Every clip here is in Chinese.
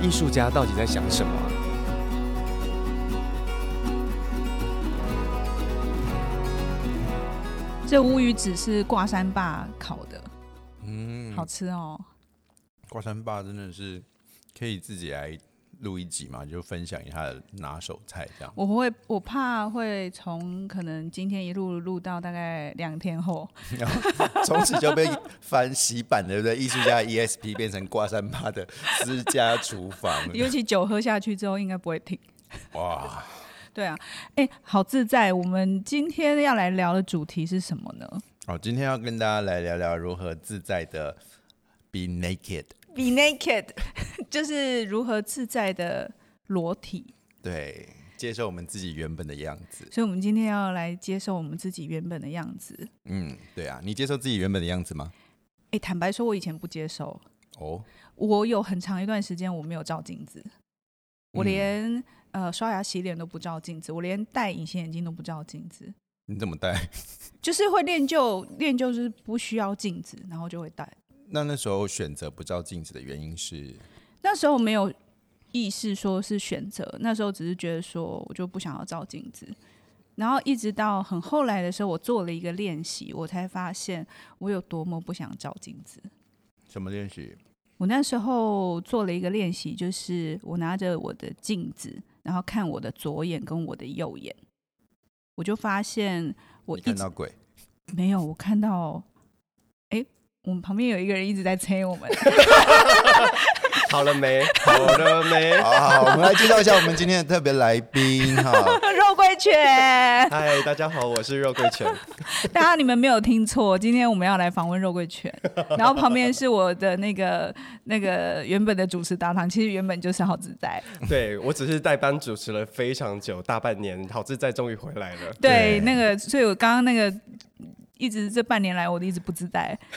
艺术家到底在想什么啊？这乌鱼子是挂山坝烤的，嗯，好吃哦。挂山坝真的是可以自己来。录一集嘛，就分享一下拿手菜这样。我会，我怕会从可能今天一路录到大概两天后，从此就被翻洗版，对不对？艺术家 ESP 变成挂山爸的私家厨房。尤其酒喝下去之后，应该不会停。哇，对啊，哎、欸，好自在。我们今天要来聊的主题是什么呢？好，今天要跟大家来聊聊如何自在的 be naked。Be naked，就是如何自在的裸体，对，接受我们自己原本的样子。所以，我们今天要来接受我们自己原本的样子。嗯，对啊，你接受自己原本的样子吗？哎、欸，坦白说，我以前不接受。哦，我有很长一段时间我没有照镜子，我连、嗯、呃刷牙洗脸都不照镜子，我连戴隐形眼镜都不照镜子。你怎么戴？就是会练就练就是不需要镜子，然后就会戴。那那时候选择不照镜子的原因是？那时候没有意识说是选择，那时候只是觉得说我就不想要照镜子。然后一直到很后来的时候，我做了一个练习，我才发现我有多么不想照镜子。什么练习？我那时候做了一个练习，就是我拿着我的镜子，然后看我的左眼跟我的右眼，我就发现我一直看到鬼？没有，我看到。我们旁边有一个人一直在催我们。好了没？好了没？好，好，我们来介绍一下我们今天的特别来宾哈，肉桂犬。嗨，大家好，我是肉桂犬。大家你们没有听错，今天我们要来访问肉桂犬。然后旁边是我的那个那个原本的主持搭档，其实原本就是好自在。对，我只是代班主持了非常久，大半年，好自在终于回来了。对，对那个，所以我刚刚那个。一直这半年来，我都一直不自在。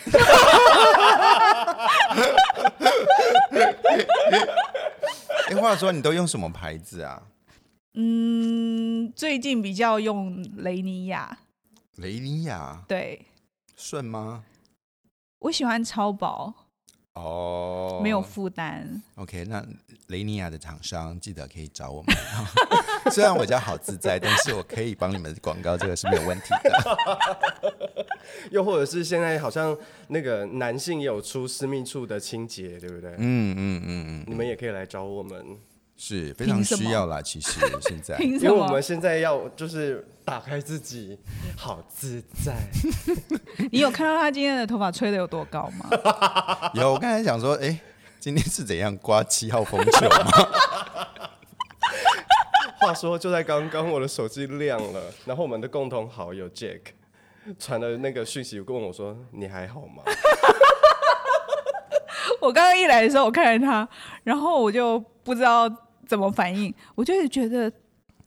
哎，话说你都用什么牌子啊？嗯，最近比较用雷尼亚。雷尼亚？对。顺吗？我喜欢超薄。哦。没有负担。OK，那雷尼亚的厂商记得可以找我们。虽然我家好自在，但是我可以帮你们广告，这个是没有问题的。又或者是现在好像那个男性也有出私密处的清洁，对不对？嗯嗯嗯嗯，你们也可以来找我们，是非常需要啦。其实 现在，因为我们现在要就是打开自己，好自在。你有看到他今天的头发吹的有多高吗？有，我刚才想说，哎、欸，今天是怎样刮七号风球吗？话说，就在刚刚，我的手机亮了，然后我们的共同好友 Jack 传了那个讯息，问我说：“你还好吗？”我刚刚一来的时候，我看着他，然后我就不知道怎么反应，我就是觉得。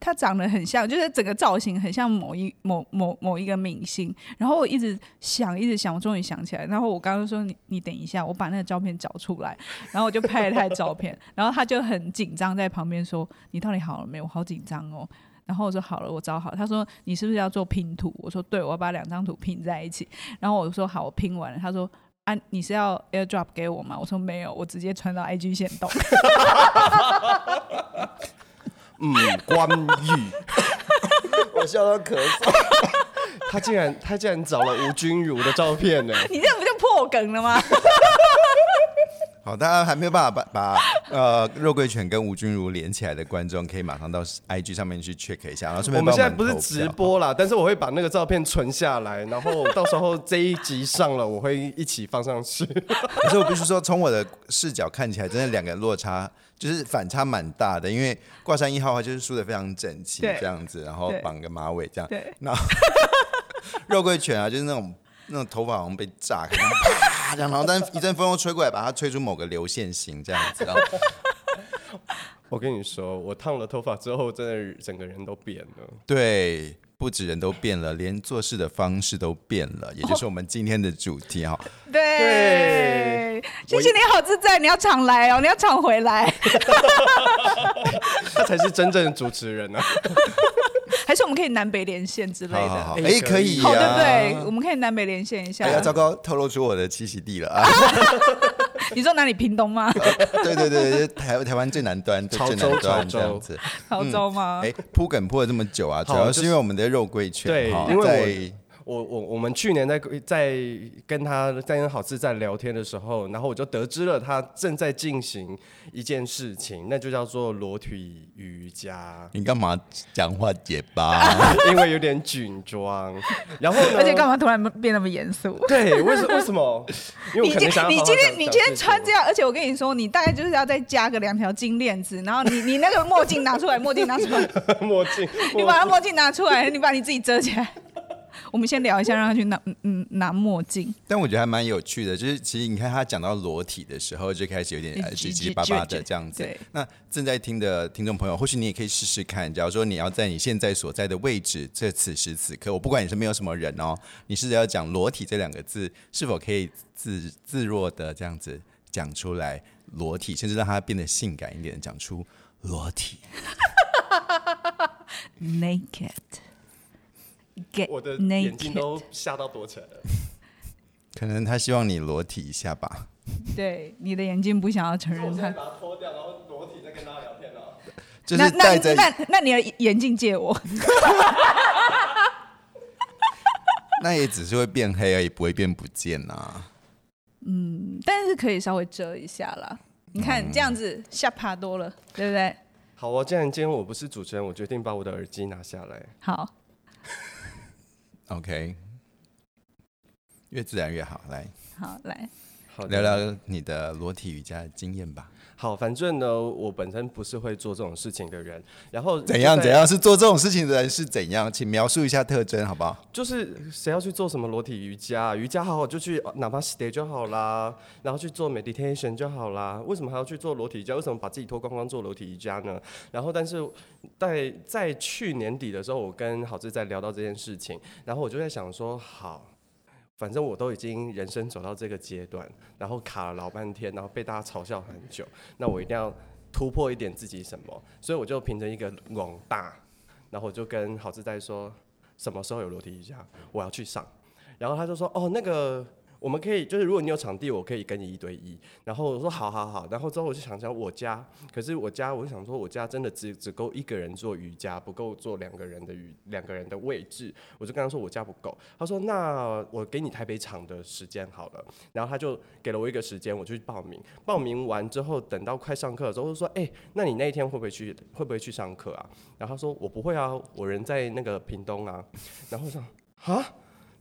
他长得很像，就是整个造型很像某一某某某一个明星。然后我一直想，一直想，我终于想起来。然后我刚刚说你你等一下，我把那个照片找出来。然后我就拍了他的照片。然后他就很紧张，在旁边说：“你到底好了没有？我好紧张哦。”然后我说：“好了，我找好。”他说：“你是不是要做拼图？”我说：“对，我要把两张图拼在一起。”然后我说：“好，我拼完了。”他说：“啊，你是要 AirDrop 给我吗？”我说：“没有，我直接传到 IG 线动。”嗯，关羽，我笑到咳嗽。他竟然他竟然找了吴君如的照片呢？你这不就破梗了吗？好，大家还没有办法把把呃肉桂犬跟吴君如连起来的观众，可以马上到 IG 上面去 check 一下。然后顺便我们现在不是直播啦，但是我会把那个照片存下来，然后到时候这一集上了，我会一起放上去。可是我必须说，从我的视角看起来，真的两个落差就是反差蛮大的。因为挂山一号的话就是梳的非常整齐这样子，然后绑个马尾这样。对。然后 肉桂犬啊，就是那种 那种头发好像被炸开。啪，然后但一阵风又吹过来，把它吹出某个流线型这样子。然后 我跟你说，我烫了头发之后，真的整个人都变了。对，不止人都变了，连做事的方式都变了，也就是我们今天的主题哈。对，对谢谢你好自在，你要常来哦，你要常回来。他才是真正的主持人呢、啊。还是我们可以南北连线之类的？哎、欸，可以，好，对不对？我们可以南北连线一下。哎呀，糟糕，透露出我的栖息地了啊！你说哪里？屏东吗？对对对，台台湾最南端，最南端这样子。潮州吗？哎、嗯，铺梗铺了这么久啊，主要是因为我们的肉桂圈。对，因为我。我我我们去年在在跟他在跟郝志在聊天的时候，然后我就得知了他正在进行一件事情，那就叫做裸体瑜伽。你干嘛讲话结巴？因为有点紧张。然后而且干嘛突然变那么严肃？对，为什为什么？因为我可能想好好你今天你今天穿这样，而且我跟你说，你大概就是要再加个两条金链子，然后你 你那个墨镜拿出来，墨镜拿出来，墨镜，你把那墨镜拿出来，你把你自己遮起来。我们先聊一下，让他去拿嗯拿墨镜。但我觉得还蛮有趣的，就是其实你看他讲到裸体的时候，就开始有点结结巴巴的这样子。那正在听的听众朋友，或许你也可以试试看。假如说你要在你现在所在的位置，这此时此刻，我不管你是没有什么人哦，你试着要讲裸体这两个字，是否可以自自若的这样子讲出来？裸体，甚至让它变得性感一点，讲出裸体。Naked。我的眼睛都吓到躲起来了。可能他希望你裸体一下吧。对，你的眼睛不想要承认他。把它脱掉，然后裸体再跟他聊天哦。就是戴着那那那，那你的眼镜借我。那也只是会变黑而已，不会变不见呐、啊。嗯，但是可以稍微遮一下啦。你看、嗯、这样子吓怕多了，对不对？好啊，既然今天我不是主持人，我决定把我的耳机拿下来。好。OK，越自然越好。来，好来，好聊聊你的裸体瑜伽的经验吧。好，反正呢，我本身不是会做这种事情的人。然后怎样怎样是做这种事情的人是怎样？请描述一下特征好不好？就是谁要去做什么裸体瑜伽？瑜伽好好就去哪怕 stay 就好啦，然后去做 meditation 就好啦。为什么还要去做裸体瑜伽？为什么把自己脱光光做裸体瑜伽呢？然后，但是在在去年底的时候，我跟郝志在聊到这件事情，然后我就在想说，好。反正我都已经人生走到这个阶段，然后卡了老半天，然后被大家嘲笑很久，那我一定要突破一点自己什么，所以我就凭着一个广大，然后我就跟郝志在说，什么时候有裸体瑜伽，我要去上，然后他就说，哦，那个。我们可以，就是如果你有场地，我可以跟你一对一。然后我说好好好，然后之后我就想想我家，可是我家，我就想说我家真的只只够一个人做瑜伽，不够做两个人的瑜两个人的位置。我就跟他说我家不够，他说那我给你台北场的时间好了。然后他就给了我一个时间，我就去报名。报名完之后，等到快上课的时候，我就说哎，那你那一天会不会去会不会去上课啊？然后他说我不会啊，我人在那个屏东啊。然后我说啊，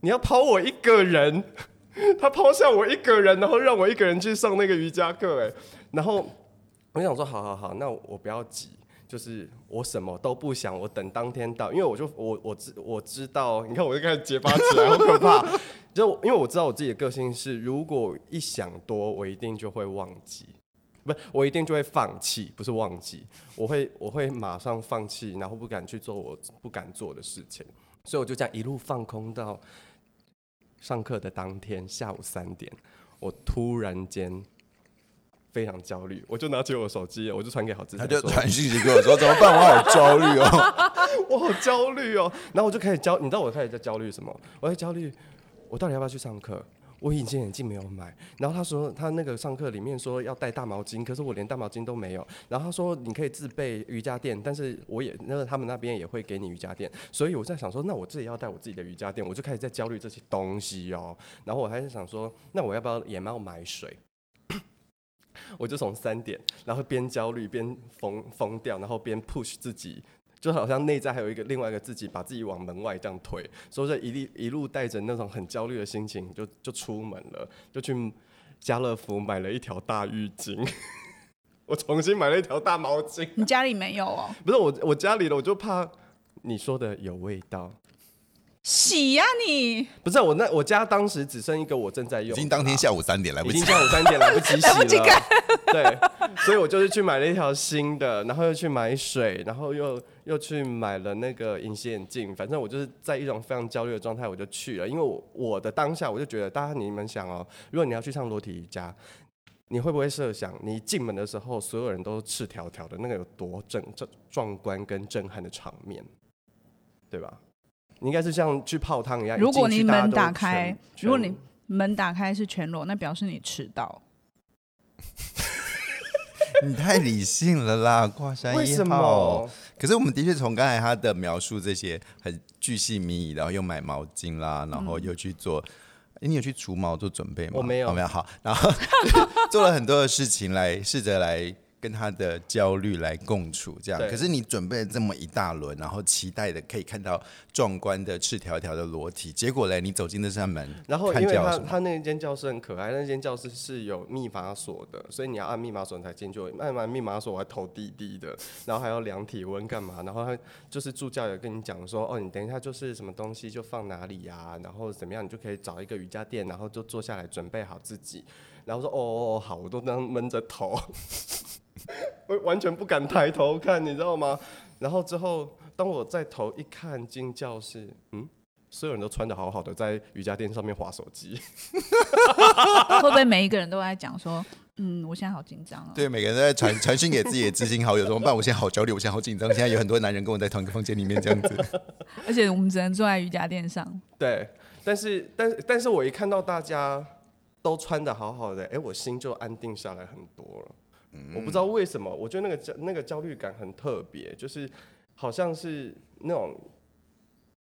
你要抛我一个人？他抛下我一个人，然后让我一个人去上那个瑜伽课，哎，然后我想说，好好好，那我不要急，就是我什么都不想，我等当天到，因为我就我我知我知道，你看我就开始结巴起来，好可怕，就因为我知道我自己的个性是，如果一想多，我一定就会忘记，不，我一定就会放弃，不是忘记，我会我会马上放弃，然后不敢去做我不敢做的事情，所以我就这样一路放空到。上课的当天下午三点，我突然间非常焦虑，我就拿起我手机，我就传给郝志，他就传讯息给我说：“怎么办？我好焦虑哦，我好焦虑哦。”然后我就开始焦，你知道我开始在焦虑什么？我在焦虑，我到底要不要去上课？我隐形眼镜没有买，然后他说他那个上课里面说要带大毛巾，可是我连大毛巾都没有。然后他说你可以自备瑜伽垫，但是我也那个他们那边也会给你瑜伽垫，所以我在想说，那我自己要带我自己的瑜伽垫，我就开始在焦虑这些东西哦。然后我还是想说，那我要不要也要买水？我就从三点，然后边焦虑边疯疯掉，然后边 push 自己。就好像内在还有一个另外一个自己，把自己往门外这样推，所以说一路一路带着那种很焦虑的心情就，就就出门了，就去家乐福买了一条大浴巾，我重新买了一条大毛巾。你家里没有哦？不是我，我家里的我就怕你说的有味道。洗呀、啊、你！不是我那我家当时只剩一个我正在用，已经当天下午三点来不及，已经下午三点来不及洗了，来不及干。对，所以我就是去买了一条新的，然后又去买水，然后又又去买了那个隐形眼镜。反正我就是在一种非常焦虑的状态，我就去了。因为我我的当下我就觉得，大家你们想哦，如果你要去上裸体瑜伽，你会不会设想，你进门的时候所有人都赤条条的，那个有多正壮壮观跟震撼的场面，对吧？你应该是像去泡汤一样。如果你门打开，如果你门打开是全裸，那表示你迟到。你太理性了啦，挂山一号。为什么？可是我们的确从刚才他的描述，这些很巨细靡遗，然后又买毛巾啦，然后又去做。嗯、你有去除毛做准备吗？我没有，没有。好，然后 做了很多的事情来试着来。跟他的焦虑来共处，这样。可是你准备了这么一大轮，然后期待的可以看到壮观的赤条条的裸体，结果嘞，你走进那扇门，然后因为他他那间教室很可爱，那间教室是有密码锁的，所以你要按密码锁才进去。按完密码锁，我还头低低的，然后还要量体温干嘛？然后他就是助教也跟你讲说，哦，你等一下就是什么东西就放哪里呀、啊，然后怎么样，你就可以找一个瑜伽垫，然后就坐下来准备好自己。然后说，哦哦哦，好，我都这样闷着头。我完全不敢抬头看，你知道吗？然后之后，当我再头一看进教室，嗯，所有人都穿的好好的，在瑜伽垫上面划手机。会不会每一个人都在讲说，嗯，我现在好紧张啊？对，每个人都在传 传讯给自己的知心好友，怎么办？我现在好焦虑，我现在好紧张。现在有很多男人跟我在同一个房间里面这样子，而且我们只能坐在瑜伽垫上。对，但是，但，但是我一看到大家都穿的好好的，哎，我心就安定下来很多了。我不知道为什么，我觉得那个焦那个焦虑感很特别，就是好像是那种，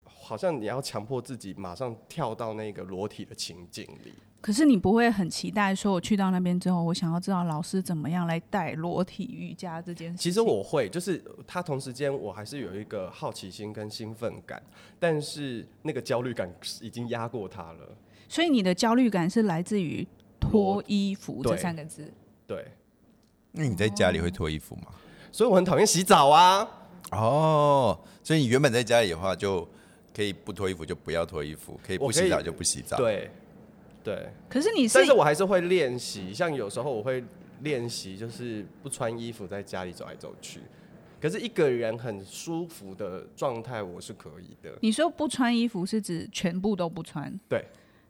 好像你要强迫自己马上跳到那个裸体的情景里。可是你不会很期待说，我去到那边之后，我想要知道老师怎么样来带裸体瑜伽这件事。其实我会，就是他同时间我还是有一个好奇心跟兴奋感，但是那个焦虑感已经压过他了。所以你的焦虑感是来自于脱衣服这三个字。对。对那你在家里会脱衣服吗？所以我很讨厌洗澡啊。哦，所以你原本在家里的话，就可以不脱衣服就不要脱衣服，可以不洗澡就不洗澡。对，对。可是你是，但是我还是会练习，像有时候我会练习，就是不穿衣服在家里走来走去。可是一个人很舒服的状态，我是可以的。你说不穿衣服是指全部都不穿？对。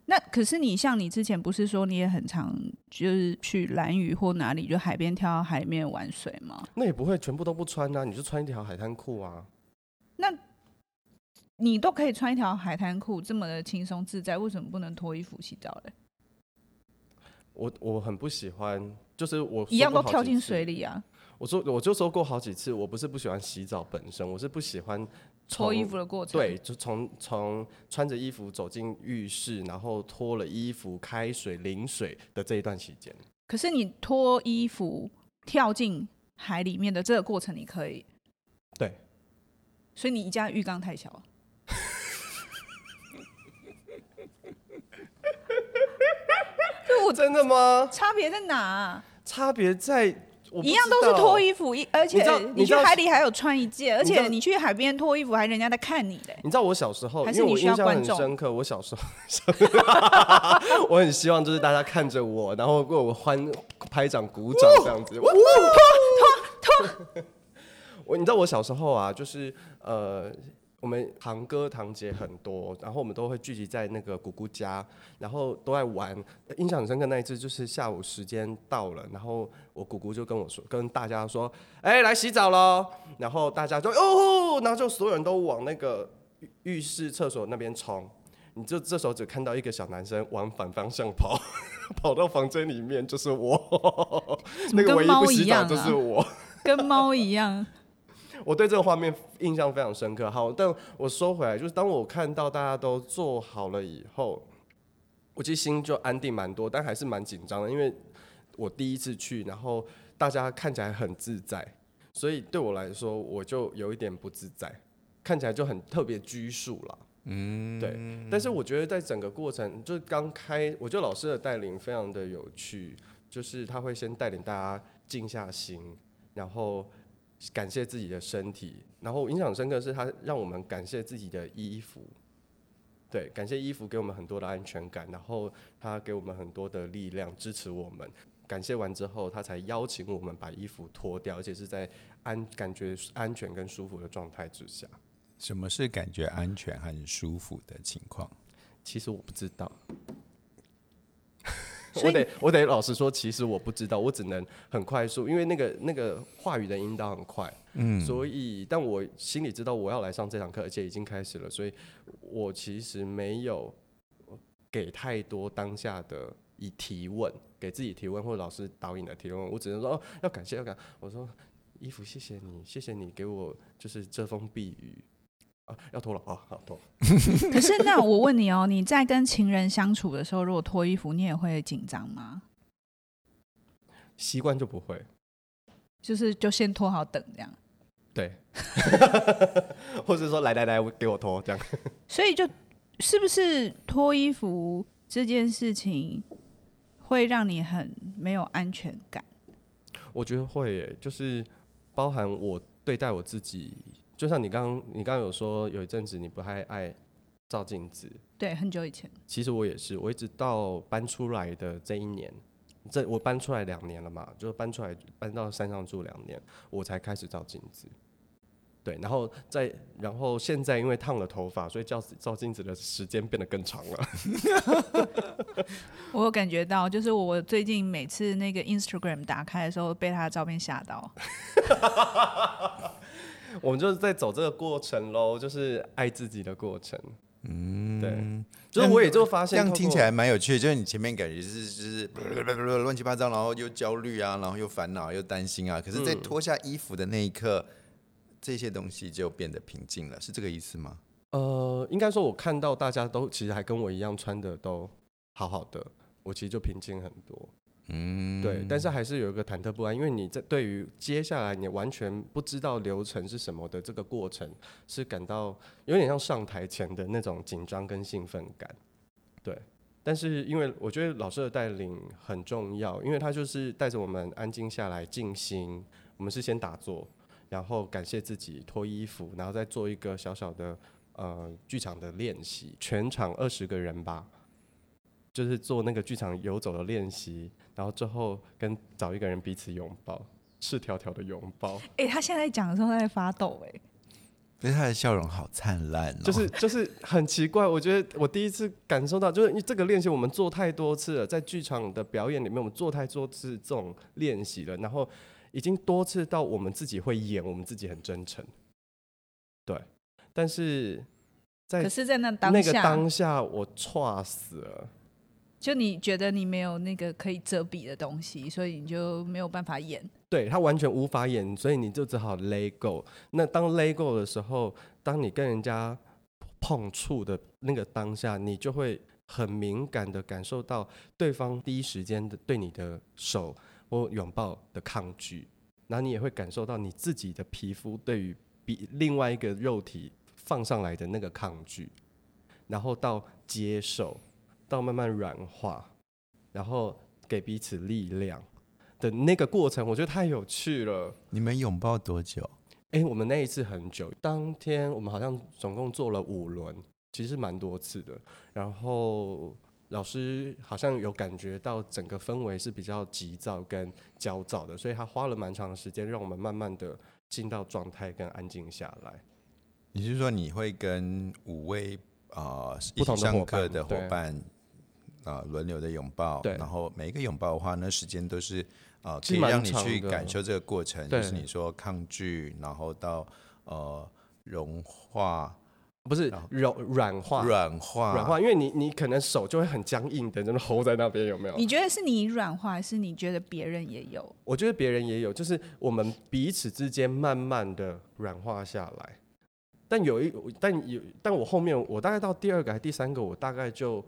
那可是你像你之前不是说你也很常就是去蓝屿或哪里就海边跳到海里面玩水吗？那也不会全部都不穿啊，你就穿一条海滩裤啊。那你都可以穿一条海滩裤这么的轻松自在，为什么不能脱衣服洗澡嘞？我我很不喜欢，就是我一样都跳进水里啊。我说我就说过好几次，我不是不喜欢洗澡本身，我是不喜欢。脱衣服的过程，对，就从从穿着衣服走进浴室，然后脱了衣服开水淋水的这一段期间。可是你脱衣服跳进海里面的这个过程，你可以？对。所以你家浴缸太小。我 真的吗？差别在哪啊？差别在。一样都是脱衣服，一而且你去海里还有穿一件，而且你去海边脱衣服还人家在看你嘞。你知道我小时候，因为我印象很深刻，我小时候，我很希望就是大家看着我，然后为我欢拍掌鼓掌这样子。脱脱脱！我你知道我小时候啊，就是呃。我们堂哥堂姐很多，然后我们都会聚集在那个姑姑家，然后都在玩。印象很深刻那一次，就是下午时间到了，然后我姑姑就跟我说，跟大家说：“哎，来洗澡喽！”然后大家就哦，然后就所有人都往那个浴室厕所那边冲。你就这时候只看到一个小男生往反方向跑，跑到房间里面，就是我。那个唯一不洗澡就是我，跟猫一样。我对这个画面印象非常深刻。好，但我收回来，就是当我看到大家都做好了以后，我其实心就安定蛮多，但还是蛮紧张的，因为我第一次去，然后大家看起来很自在，所以对我来说，我就有一点不自在，看起来就很特别拘束了。嗯，对。但是我觉得在整个过程，就是刚开，我觉得老师的带领非常的有趣，就是他会先带领大家静下心，然后。感谢自己的身体，然后印象深刻的是他让我们感谢自己的衣服，对，感谢衣服给我们很多的安全感，然后他给我们很多的力量支持我们。感谢完之后，他才邀请我们把衣服脱掉，而且是在安感觉安全跟舒服的状态之下。什么是感觉安全和舒服的情况？其实我不知道。我得我得老实说，其实我不知道，我只能很快速，因为那个那个话语的引导很快，嗯，所以但我心里知道我要来上这堂课，而且已经开始了，所以我其实没有给太多当下的以提问，给自己提问或者老师导引的提问，我只能说哦，要感谢要感，我说衣服谢谢你，谢谢你给我就是遮风避雨。啊，要脱了啊！好脱。可是那我问你哦，你在跟情人相处的时候，如果脱衣服，你也会紧张吗？习惯就不会，就是就先脱好等这样。对，或者说来来来，给我脱这样。所以就是不是脱衣服这件事情会让你很没有安全感？我觉得会耶，就是包含我对待我自己。就像你刚刚，你刚刚有说有一阵子你不太爱照镜子，对，很久以前。其实我也是，我一直到搬出来的这一年，这我搬出来两年了嘛，就搬出来搬到山上住两年，我才开始照镜子。对，然后再然后现在因为烫了头发，所以照照镜子的时间变得更长了。我有感觉到，就是我最近每次那个 Instagram 打开的时候，被他的照片吓到。我们就是在走这个过程喽，就是爱自己的过程。嗯，对，就是我也就发现，这样听起来蛮有趣的。就是你前面感觉是就是 乱七八糟，然后又焦虑啊，然后又烦恼又担心啊。可是，在脱下衣服的那一刻，这些东西就变得平静了，是这个意思吗？呃，应该说，我看到大家都其实还跟我一样穿的都好好的，我其实就平静很多。对，但是还是有一个忐忑不安，因为你在对于接下来你完全不知道流程是什么的这个过程，是感到有点像上台前的那种紧张跟兴奋感。对，但是因为我觉得老师的带领很重要，因为他就是带着我们安静下来静心。我们是先打坐，然后感谢自己脱衣服，然后再做一个小小的呃剧场的练习，全场二十个人吧。就是做那个剧场游走的练习，然后之后跟找一个人彼此拥抱，赤条条的拥抱。哎、欸，他现在讲的时候在发抖，哎，所以他的笑容好灿烂哦。就是就是很奇怪，我觉得我第一次感受到，就是这个练习我们做太多次了，在剧场的表演里面，我们做太多次这种练习了，然后已经多次到我们自己会演，我们自己很真诚。对，但是在可是，在那当那个当下，我剉死了。就你觉得你没有那个可以遮蔽的东西，所以你就没有办法演。对，他完全无法演，所以你就只好 let go。那当 let go 的时候，当你跟人家碰触的那个当下，你就会很敏感的感受到对方第一时间的对你的手或拥抱的抗拒，然后你也会感受到你自己的皮肤对于比另外一个肉体放上来的那个抗拒，然后到接受。到慢慢软化，然后给彼此力量的那个过程，我觉得太有趣了。你们拥抱多久？哎，我们那一次很久。当天我们好像总共做了五轮，其实蛮多次的。然后老师好像有感觉到整个氛围是比较急躁跟焦躁的，所以他花了蛮长的时间让我们慢慢的进到状态跟安静下来。你是说你会跟五位啊、呃、不同上课的伙伴？啊，轮流的拥抱，对，然后每一个拥抱的话，那时间都是啊、呃，可以让你去感受这个过程，就是你说抗拒，然后到呃融化，不是柔软化，软化，软化，因为你你可能手就会很僵硬的，真的 hold 在那边，有没有？你觉得是你软化，还是你觉得别人也有？我觉得别人也有，就是我们彼此之间慢慢的软化下来，但有一，但有，但我后面我大概到第二个还是第三个，我大概就。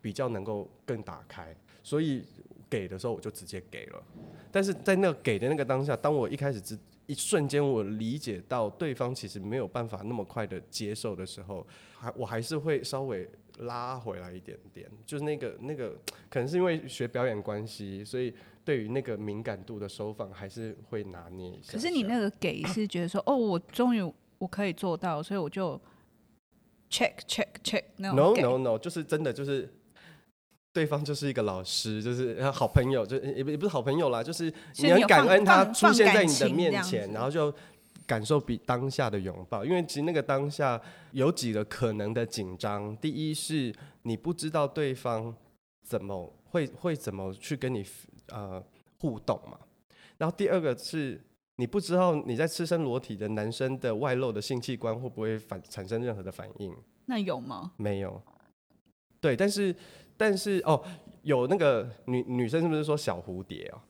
比较能够更打开，所以给的时候我就直接给了。但是在那个给的那个当下，当我一开始只一瞬间我理解到对方其实没有办法那么快的接受的时候，还我还是会稍微拉回来一点点。就是那个那个，可能是因为学表演关系，所以对于那个敏感度的收放还是会拿捏一下。可是你那个给是觉得说，哦，我终于我可以做到，所以我就 check check check 那种。No no no，就是真的就是。对方就是一个老师，就是好朋友，就也不也不是好朋友啦，就是你很感恩他出现在你的面前，然后就感受比当下的拥抱。因为其实那个当下有几个可能的紧张，第一是你不知道对方怎么会会怎么去跟你呃互动嘛，然后第二个是你不知道你在赤身裸体的男生的外露的性器官会不会反产生任何的反应？那有吗？没有。对，但是。但是哦，有那个女女生是不是说小蝴蝶哦？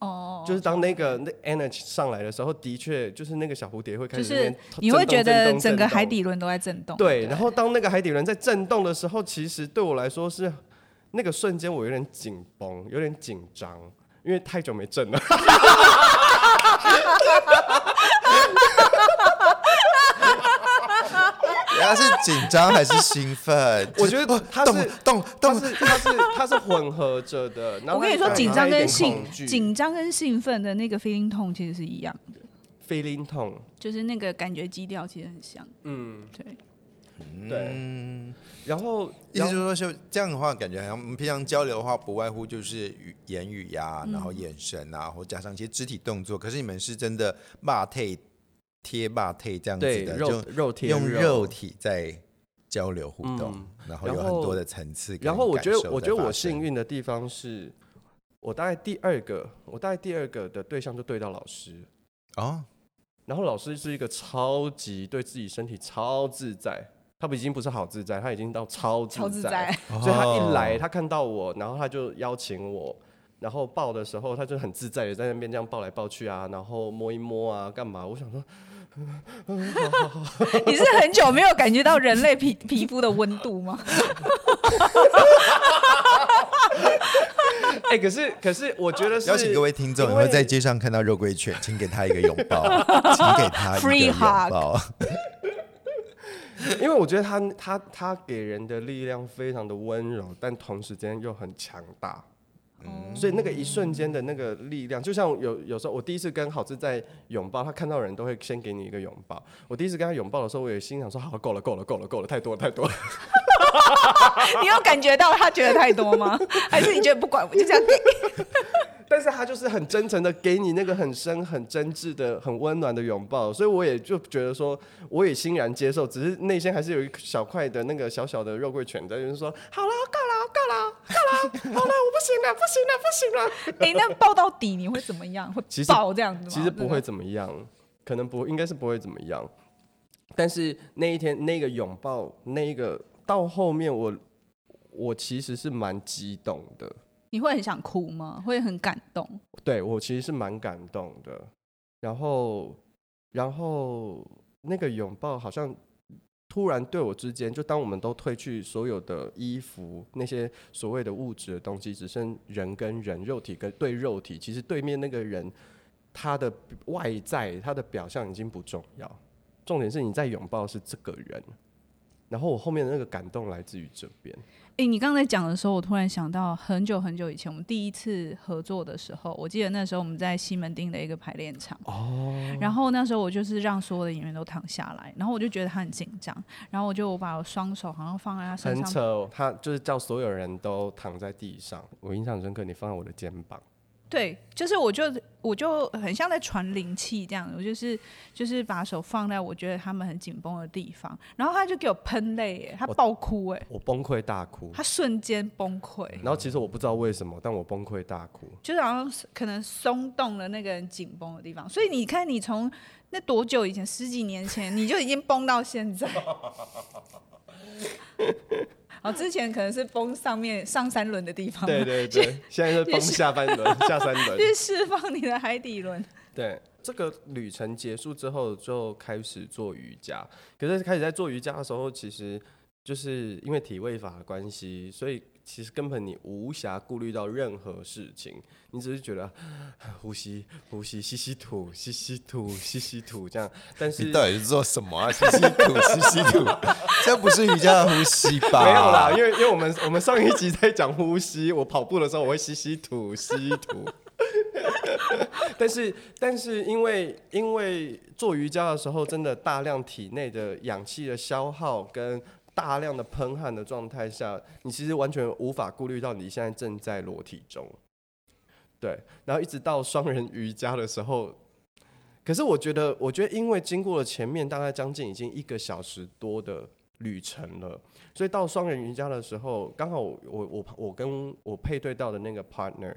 哦，就是当那个那 energy 上来的时候，的确就是那个小蝴蝶会开始，就是你会觉得整个海底轮都在震动。对，然后当那个海底轮在震动的时候，其实对我来说是那个瞬间，我有点紧绷，有点紧张，因为太久没震了。他是紧张还是兴奋？我觉得他是动动，是他是他是混合着的。我跟你说，紧张跟兴紧张跟兴奋的那个 feeling tone 其实是一样的。feeling tone 就是那个感觉基调其实很像。嗯，对，对。然后意思就是说，就这样的话，感觉好像我们平常交流的话，不外乎就是语言语呀，然后眼神啊，或加上一些肢体动作。可是你们是真的骂退。贴吧贴这样子的，肉肉贴用肉体在交流互动，嗯、然后有很多的层次。然后我觉得，我觉得我幸运的地方是，我大概第二个，我大概第二个的对象就对到老师啊。然后老师是一个超级对自己身体超自在，他已经不是好自在，他已经到超自在。超自在。所以他一来，他看到我，然后他就邀请我。然后抱的时候，他就很自在的在那边这样抱来抱去啊，然后摸一摸啊，干嘛？我想说，你是很久没有感觉到人类皮皮肤的温度吗？哎、欸，可是可是，我觉得是 邀请各位听众，以后在街上看到肉桂犬，请给他一个拥抱，请给他一个拥抱。因为我觉得他他他给人的力量非常的温柔，但同时间又很强大。嗯、所以那个一瞬间的那个力量，就像有有时候我第一次跟好志在拥抱，他看到人都会先给你一个拥抱。我第一次跟他拥抱的时候，我也心想说：好，够了，够了，够了，够了，太多了，太多了。你有感觉到他觉得太多吗？还是你觉得不管，我就这样给？但是他就是很真诚的给你那个很深、很真挚的、很温暖的拥抱，所以我也就觉得说，我也欣然接受，只是内心还是有一小块的那个小小的肉桂犬在，就是说，好了，好了，我不行了，不行了，不行了。哎、欸，那抱到底你会怎么样？会爆这样子吗？其实不会怎么样，可能不，应该是不会怎么样。但是那一天那个拥抱，那一个到后面，我我其实是蛮激动的。你会很想哭吗？会很感动？对，我其实是蛮感动的。然后，然后那个拥抱好像突然对我之间，就当我们都褪去所有的衣服，那些所谓的物质的东西，只剩人跟人，肉体跟对肉体。其实对面那个人，他的外在，他的表象已经不重要，重点是你在拥抱是这个人。然后我后面的那个感动来自于这边。哎，你刚才讲的时候，我突然想到很久很久以前，我们第一次合作的时候，我记得那时候我们在西门町的一个排练场。哦。然后那时候我就是让所有的演员都躺下来，然后我就觉得他很紧张，然后我就把我双手好像放在他身上。很扯，他就是叫所有人都躺在地上。我印象深刻，你放在我的肩膀。对，就是我就我就很像在传灵气这样，我就是就是把手放在我觉得他们很紧绷的地方，然后他就给我喷泪，他爆哭哎，我崩溃大哭，他瞬间崩溃。然后其实我不知道为什么，但我崩溃大哭，就是好像可能松动了那个人紧绷的地方。所以你看，你从那多久以前，十几年前，你就已经崩到现在。哦，之前可能是崩上面上三轮的地方，对对对，现在是崩下半轮、下三轮，去释放你的海底轮。对，这个旅程结束之后，就开始做瑜伽。可是开始在做瑜伽的时候，其实就是因为体位法的关系，所以。其实根本你无暇顾虑到任何事情，你只是觉得 呼吸、呼吸、吸吸吐、吸吸吐、吸吸吐这样。但是你到底是做什么啊？吸吸吐、吸吸吐，这不是瑜伽的呼吸吧？没有啦，因为因为我们我们上一集在讲呼吸，我跑步的时候我会吸吸吐、吸吐。但是，但是因为因为做瑜伽的时候，真的大量体内的氧气的消耗跟大量的喷汗的状态下，你其实完全无法顾虑到你现在正在裸体中。对，然后一直到双人瑜伽的时候，可是我觉得，我觉得因为经过了前面大概将近已经一个小时多的旅程了，所以到双人瑜伽的时候，刚好我我我跟我配对到的那个 partner，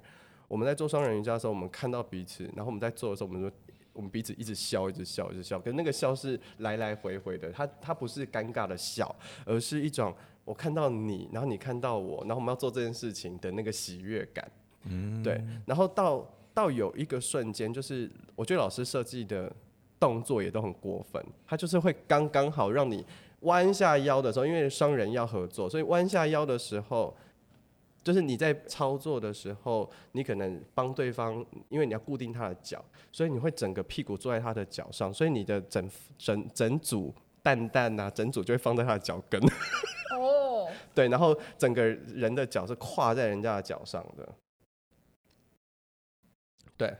我们在做双人瑜伽的时候，我们看到彼此，然后我们在做的时候，我们说。我们彼此一直笑，一直笑，一直笑。可是那个笑是来来回回的，他他不是尴尬的笑，而是一种我看到你，然后你看到我，然后我们要做这件事情的那个喜悦感。嗯，对。然后到到有一个瞬间，就是我觉得老师设计的动作也都很过分，他就是会刚刚好让你弯下腰的时候，因为双人要合作，所以弯下腰的时候。就是你在操作的时候，你可能帮对方，因为你要固定他的脚，所以你会整个屁股坐在他的脚上，所以你的整整整组蛋蛋啊，整组就会放在他的脚跟。哦。对，然后整个人的脚是跨在人家的脚上的。对，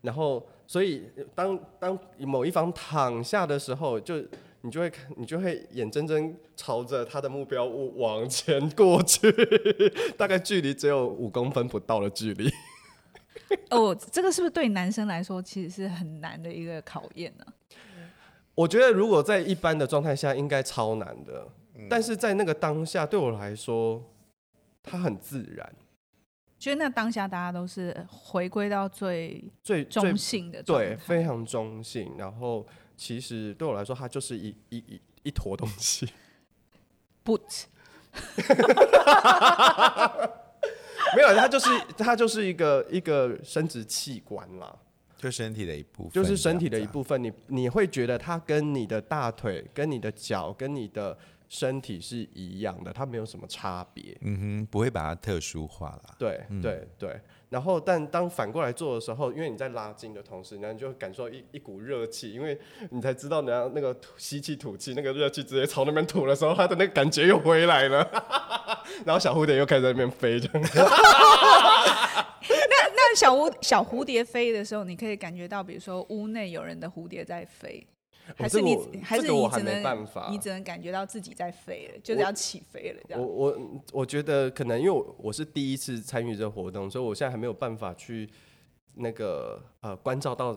然后所以当当某一方躺下的时候，就。你就会看，你就会眼睁睁朝着他的目标物往前过去，大概距离只有五公分不到的距离。哦，这个是不是对男生来说其实是很难的一个考验呢？我觉得如果在一般的状态下，应该超难的。但是在那个当下，对我来说，它很自然。觉得那当下大家都是回归到最最中性的，对，非常中性，然后。其实对我来说，它就是一一一一坨东西。Boot，没有，它就是它就是一个一个生殖器官啦，就身体的一部分，就是身体的一部分。你你会觉得它跟你的大腿、跟你的脚、跟你的身体是一样的，它没有什么差别。嗯哼，不会把它特殊化啦。对对对。然后，但当反过来做的时候，因为你在拉筋的同时，然后你就感受一一股热气，因为你才知道，然后那个吸气吐气，那个热气直接朝那边吐的时候，它的那个感觉又回来了。然后小蝴蝶又开始在那边飞着。那那小蝴小蝴蝶飞的时候，你可以感觉到，比如说屋内有人的蝴蝶在飞。还是你，还是你只能，你只能感觉到自己在飞了，就是要起飞了这样。我我我觉得可能因为我我是第一次参与这个活动，所以我现在还没有办法去那个呃关照到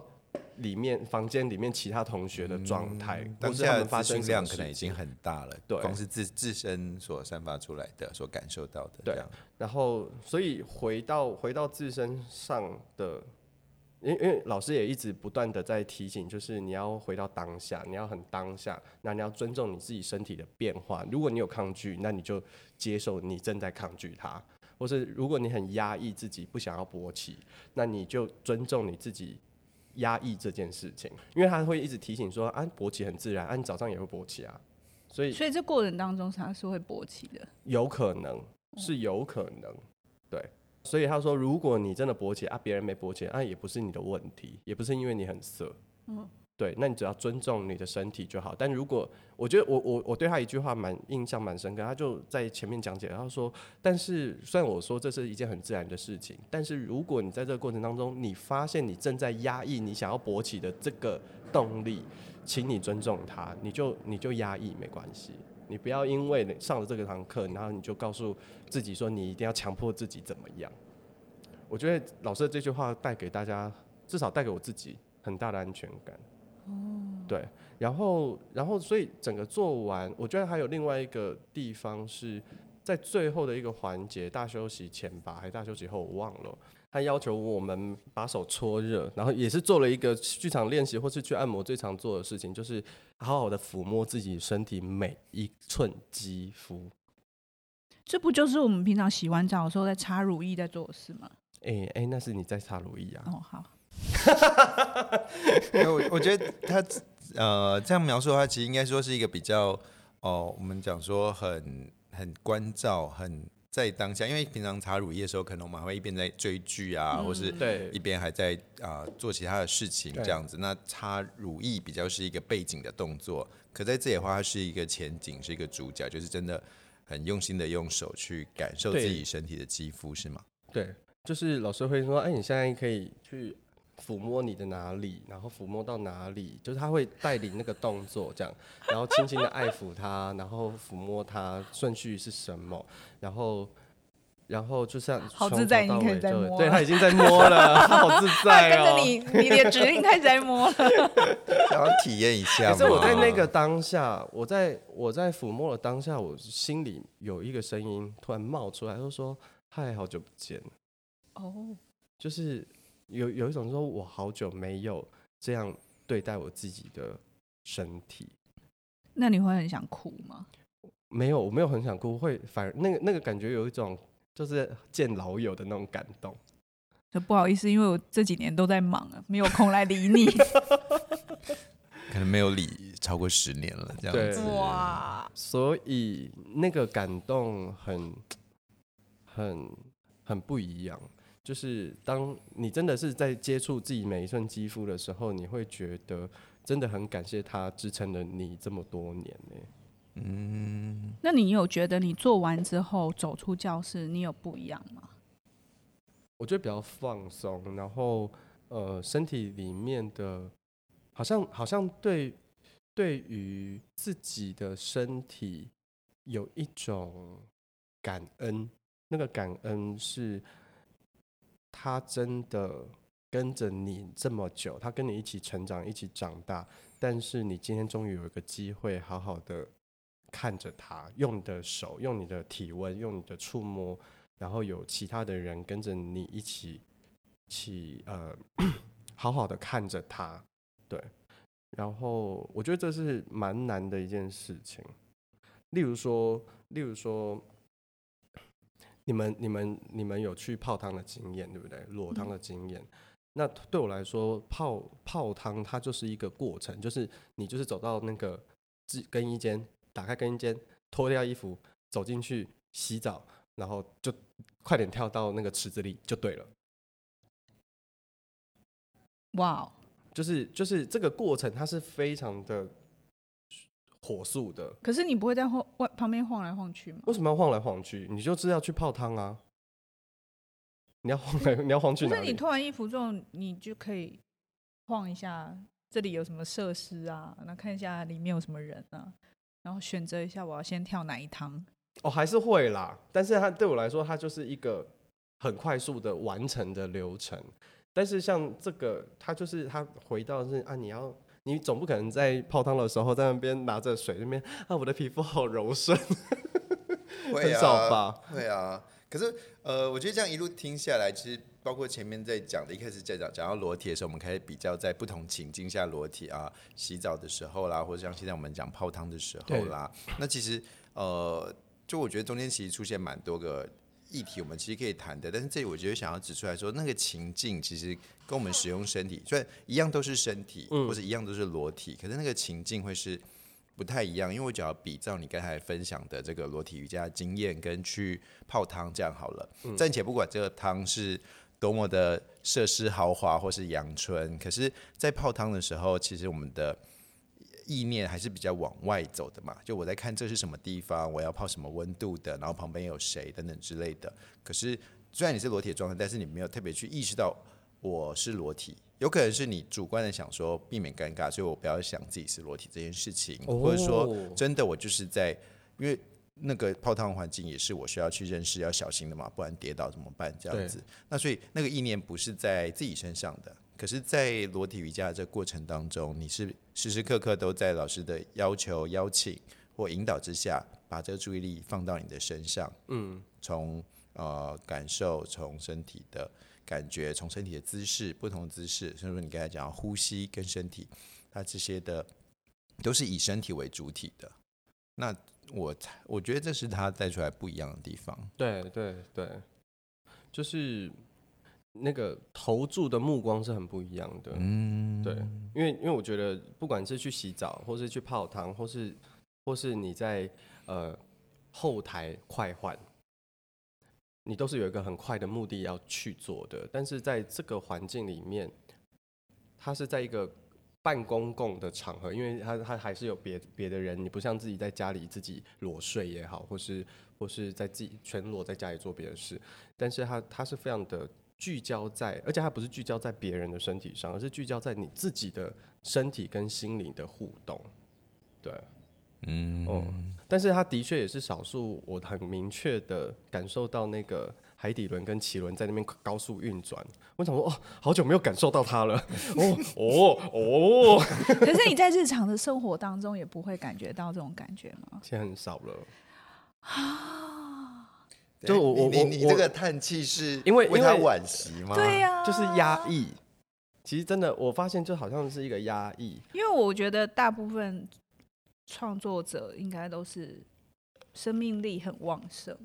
里面房间里面其他同学的状态。当下的发生量可能已经很大了，对，光是自自身所散发出来的，所感受到的。对，然后所以回到回到自身上的。因因为老师也一直不断的在提醒，就是你要回到当下，你要很当下，那你要尊重你自己身体的变化。如果你有抗拒，那你就接受你正在抗拒它；或是如果你很压抑自己，不想要勃起，那你就尊重你自己压抑这件事情。因为他会一直提醒说，啊，勃起很自然，啊，你早上也会勃起啊，所以所以这过程当中他是会勃起的，有可能是有可能，对。所以他说，如果你真的勃起啊，别人没勃起啊，也不是你的问题，也不是因为你很色，嗯，对，那你只要尊重你的身体就好。但如果我觉得我我我对他一句话蛮印象蛮深刻，他就在前面讲解，他说，但是虽然我说这是一件很自然的事情，但是如果你在这个过程当中，你发现你正在压抑你想要勃起的这个动力，请你尊重他，你就你就压抑没关系。你不要因为上了这个堂课，然后你就告诉自己说你一定要强迫自己怎么样。我觉得老师的这句话带给大家，至少带给我自己很大的安全感。哦，对，然后然后所以整个做完，我觉得还有另外一个地方是在最后的一个环节，大休息前吧，还是大休息后，我忘了。他要求我们把手搓热，然后也是做了一个剧场练习，或是去按摩最常做的事情，就是好好的抚摸自己身体每一寸肌肤。这不就是我们平常洗完澡的时候在擦乳液在做的事吗？哎、欸、哎、欸，那是你在擦乳液啊。哦，好。我我觉得他呃这样描述的话，其实应该说是一个比较哦、呃，我们讲说很很关照很。在当下，因为平常擦乳液的时候，可能我们还会一边在追剧啊，嗯、或是一边还在啊、呃、做其他的事情这样子。那擦乳液比较是一个背景的动作，可在这里的话，它是一个前景，是一个主角，就是真的很用心的用手去感受自己身体的肌肤，是吗？对，就是老师会说，哎，你现在可以去抚摸你的哪里，然后抚摸到哪里，就是他会带领那个动作这样，然后轻轻的爱抚他，然后抚摸他，顺序是什么，然后。然后就像好自在，你可以在摸，对，他已经在摸了，他好自在 哦。跟着你，你的指令开始在摸了，想要体验一下。可是我在那个当下，我在我在抚摸的当下，我心里有一个声音突然冒出来，就说：“嗨，好久不见。”哦，就是有有一种说，我好久没有这样对待我自己的身体。那你会很想哭吗？没有，我没有很想哭，会反而那个那个感觉有一种。就是见老友的那种感动，就不好意思，因为我这几年都在忙啊，没有空来理你。可能没有理超过十年了，这样子哇。所以那个感动很、很、很不一样。就是当你真的是在接触自己每一寸肌肤的时候，你会觉得真的很感谢它支撑了你这么多年呢。嗯，那你有觉得你做完之后走出教室，你有不一样吗？我觉得比较放松，然后呃，身体里面的，好像好像对对于自己的身体有一种感恩，那个感恩是，他真的跟着你这么久，他跟你一起成长，一起长大，但是你今天终于有一个机会，好好的。看着他，用你的手，用你的体温，用你的触摸，然后有其他的人跟着你一起，起呃，好好的看着他，对。然后我觉得这是蛮难的一件事情。例如说，例如说，你们、你们、你们有去泡汤的经验，对不对？裸汤的经验。嗯。那对我来说，泡泡汤它就是一个过程，就是你就是走到那个更衣间。打开更衣间，脱掉衣服，走进去洗澡，然后就快点跳到那个池子里就对了。哇 Wow，就是就是这个过程，它是非常的火速的。可是你不会在晃外旁边晃来晃去吗？为什么要晃来晃去？你就是要去泡汤啊！你要晃来，你要晃去哪里？是你脱完衣服之后，你就可以晃一下，这里有什么设施啊？那看一下里面有什么人啊？然后选择一下，我要先跳哪一趟？哦，还是会啦，但是它对我来说，它就是一个很快速的完成的流程。但是像这个，它就是它回到是啊，你要你总不可能在泡汤的时候在那边拿着水那边啊，我的皮肤好柔顺，会啊，会啊。可是呃，我觉得这样一路听下来，其实。包括前面在讲的，一开始在讲讲到裸体的时候，我们开始比较在不同情境下裸体啊，洗澡的时候啦，或者像现在我们讲泡汤的时候啦。那其实呃，就我觉得中间其实出现蛮多个议题，我们其实可以谈的。但是这里我觉得想要指出来说，那个情境其实跟我们使用身体，虽然一样都是身体，或者一样都是裸体，可是那个情境会是。不太一样，因为我只要比照你刚才分享的这个裸体瑜伽经验，跟去泡汤这样好了。嗯、暂且不管这个汤是多么的设施豪华或是阳春，可是，在泡汤的时候，其实我们的意念还是比较往外走的嘛。就我在看这是什么地方，我要泡什么温度的，然后旁边有谁等等之类的。可是，虽然你是裸体的状态，但是你没有特别去意识到我是裸体。有可能是你主观的想说避免尴尬，所以我不要想自己是裸体这件事情，哦、或者说真的我就是在，因为那个泡汤环境也是我需要去认识要小心的嘛，不然跌倒怎么办？这样子，那所以那个意念不是在自己身上的，可是，在裸体瑜伽的这过程当中，你是时时刻刻都在老师的要求、邀请或引导之下，把这个注意力放到你的身上，嗯，从呃感受，从身体的。感觉从身体的姿势，不同的姿势，甚至你刚才讲呼吸跟身体，它这些的都是以身体为主体的。那我我觉得这是他带出来不一样的地方。对对对，就是那个投注的目光是很不一样的。嗯，对，因为因为我觉得不管是去洗澡，或是去泡汤，或是或是你在呃后台快换。你都是有一个很快的目的要去做的，但是在这个环境里面，它是在一个半公共的场合，因为它它还是有别别的人，你不像自己在家里自己裸睡也好，或是或是在自己全裸在家里做别的事，但是它它是非常的聚焦在，而且它不是聚焦在别人的身体上，而是聚焦在你自己的身体跟心灵的互动。对，嗯，哦，但是它的确也是少数，我很明确的感受到那个海底轮跟脐轮在那边高速运转。我想说，哦，好久没有感受到它了。哦 哦哦！可是你在日常的生活当中也不会感觉到这种感觉吗？现在很少了。啊。就我我你你这个叹气是因为因为他惋惜吗？对呀，就是压抑。其实真的，我发现就好像是一个压抑。因为我觉得大部分创作者应该都是生命力很旺盛。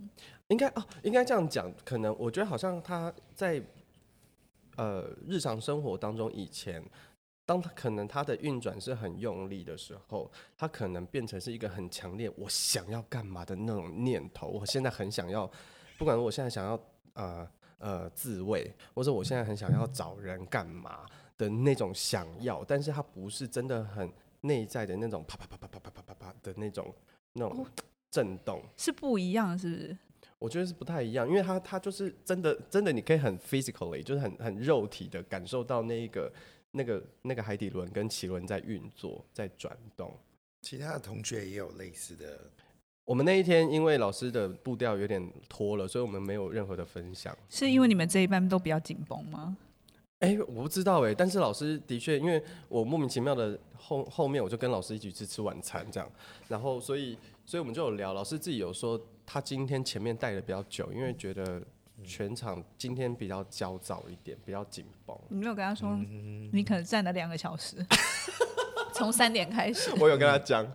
应该哦，应该这样讲。可能我觉得好像他在呃日常生活当中，以前当他可能他的运转是很用力的时候，他可能变成是一个很强烈我想要干嘛的那种念头。我现在很想要。不管我现在想要呃呃自慰，或者我现在很想要找人干嘛的那种想要，但是它不是真的很内在的那种啪啪啪啪啪啪啪啪啪的那种那种震动，是不一样，是不是？我觉得是不太一样，因为它它就是真的真的，你可以很 physically，就是很很肉体的感受到那一个那个那个海底轮跟脐轮在运作，在转动。其他的同学也有类似的。我们那一天因为老师的步调有点拖了，所以我们没有任何的分享。是因为你们这一班都比较紧绷吗？哎、欸，我不知道哎、欸，但是老师的确，因为我莫名其妙的后后面我就跟老师一起去吃晚餐这样，然后所以所以我们就有聊，老师自己有说他今天前面带的比较久，因为觉得全场今天比较焦躁一点，比较紧绷。你没有跟他说，你可能站了两个小时，从三点开始。我有跟他讲。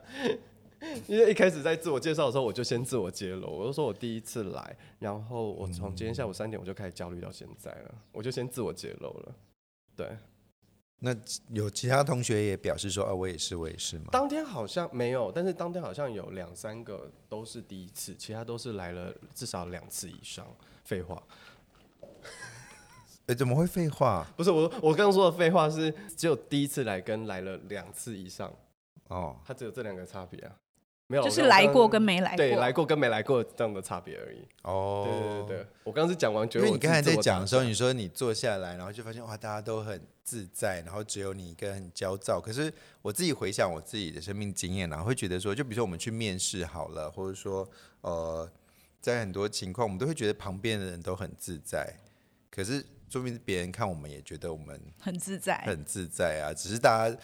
因为一开始在自我介绍的时候，我就先自我揭露，我就说我第一次来，然后我从今天下午三点我就开始焦虑到现在了，我就先自我揭露了。对，那有其他同学也表示说啊，我也是，我也是吗？当天好像没有，但是当天好像有两三个都是第一次，其他都是来了至少两次以上。废话，哎、欸，怎么会废话？不是我，我刚刚说的废话是只有第一次来跟来了两次以上哦，它只有这两个差别啊。没有，就是来过跟没来过，对，来过跟没来过这样的差别而已。哦，对对对对，我刚刚是讲完，觉得因为你刚才在讲的时候，你说你坐下来，然后就发现哇，大家都很自在，然后只有你一个人很焦躁。可是我自己回想我自己的生命经验，然后会觉得说，就比如说我们去面试好了，或者说呃，在很多情况，我们都会觉得旁边的人都很自在，可是说明别人看我们也觉得我们很自在，很自在啊，只是大家。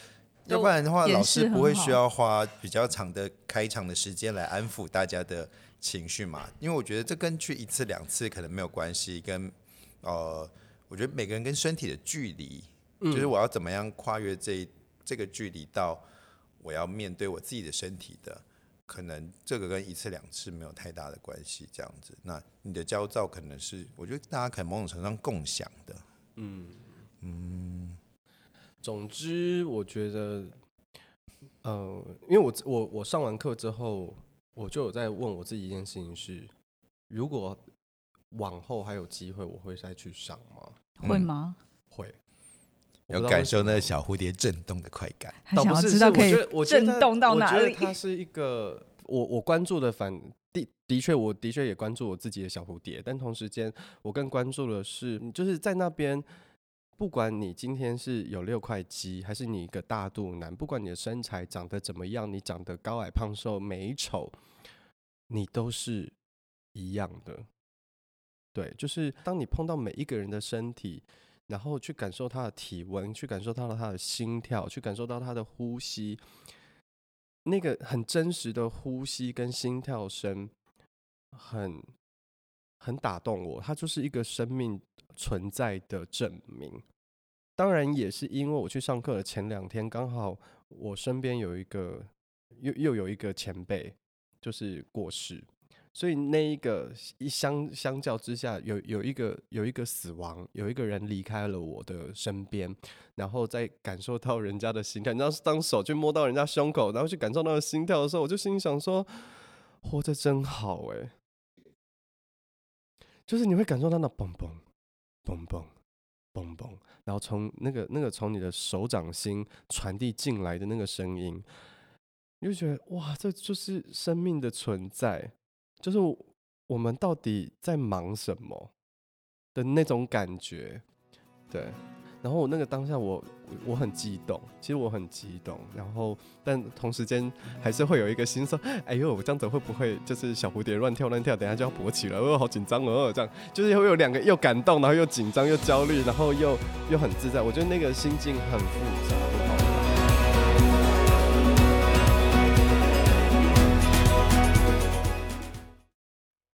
要不然的话，老师不会需要花比较长的开场的时间来安抚大家的情绪嘛？因为我觉得这跟去一次两次可能没有关系，跟呃，我觉得每个人跟身体的距离，就是我要怎么样跨越这这个距离到我要面对我自己的身体的，可能这个跟一次两次没有太大的关系。这样子，那你的焦躁可能是我觉得大家可能某种程度上共享的。嗯嗯。总之，我觉得，呃，因为我我我上完课之后，我就有在问我自己一件事情是：如果往后还有机会，我会再去上吗？会吗？嗯、会。有感受那个小蝴蝶震动的快感。倒不是，我觉得震动到哪里？我觉得它是一个，我我关注的反的的确，我的确也关注我自己的小蝴蝶，但同时间，我更关注的是，就是在那边。不管你今天是有六块肌，还是你一个大肚腩，不管你的身材长得怎么样，你长得高矮胖瘦美丑，你都是一样的。对，就是当你碰到每一个人的身体，然后去感受他的体温，去感受到了他的心跳，去感受到他的呼吸，那个很真实的呼吸跟心跳声，很很打动我。它就是一个生命存在的证明，当然也是因为我去上课的前两天，刚好我身边有一个又又有一个前辈就是过世，所以那一个一相相较之下，有有一个有一个死亡，有一个人离开了我的身边，然后再感受到人家的心跳，你知道，当手去摸到人家胸口，然后去感受到的心跳的时候，我就心想说，活着真好哎，就是你会感受到那嘣嘣。嘣嘣嘣嘣，然后从那个那个从你的手掌心传递进来的那个声音，你就觉得哇，这就是生命的存在，就是我们到底在忙什么的那种感觉，对。然后我那个当下我，我很激动，其实我很激动。然后，但同时间还是会有一个心说：“哎呦，我这样子会不会就是小蝴蝶乱跳乱跳，等下就要勃起了？哦，好紧张哦！”这样就是会有两个又感动，然后又紧张又焦虑，然后又又很自在。我觉得那个心境很复杂。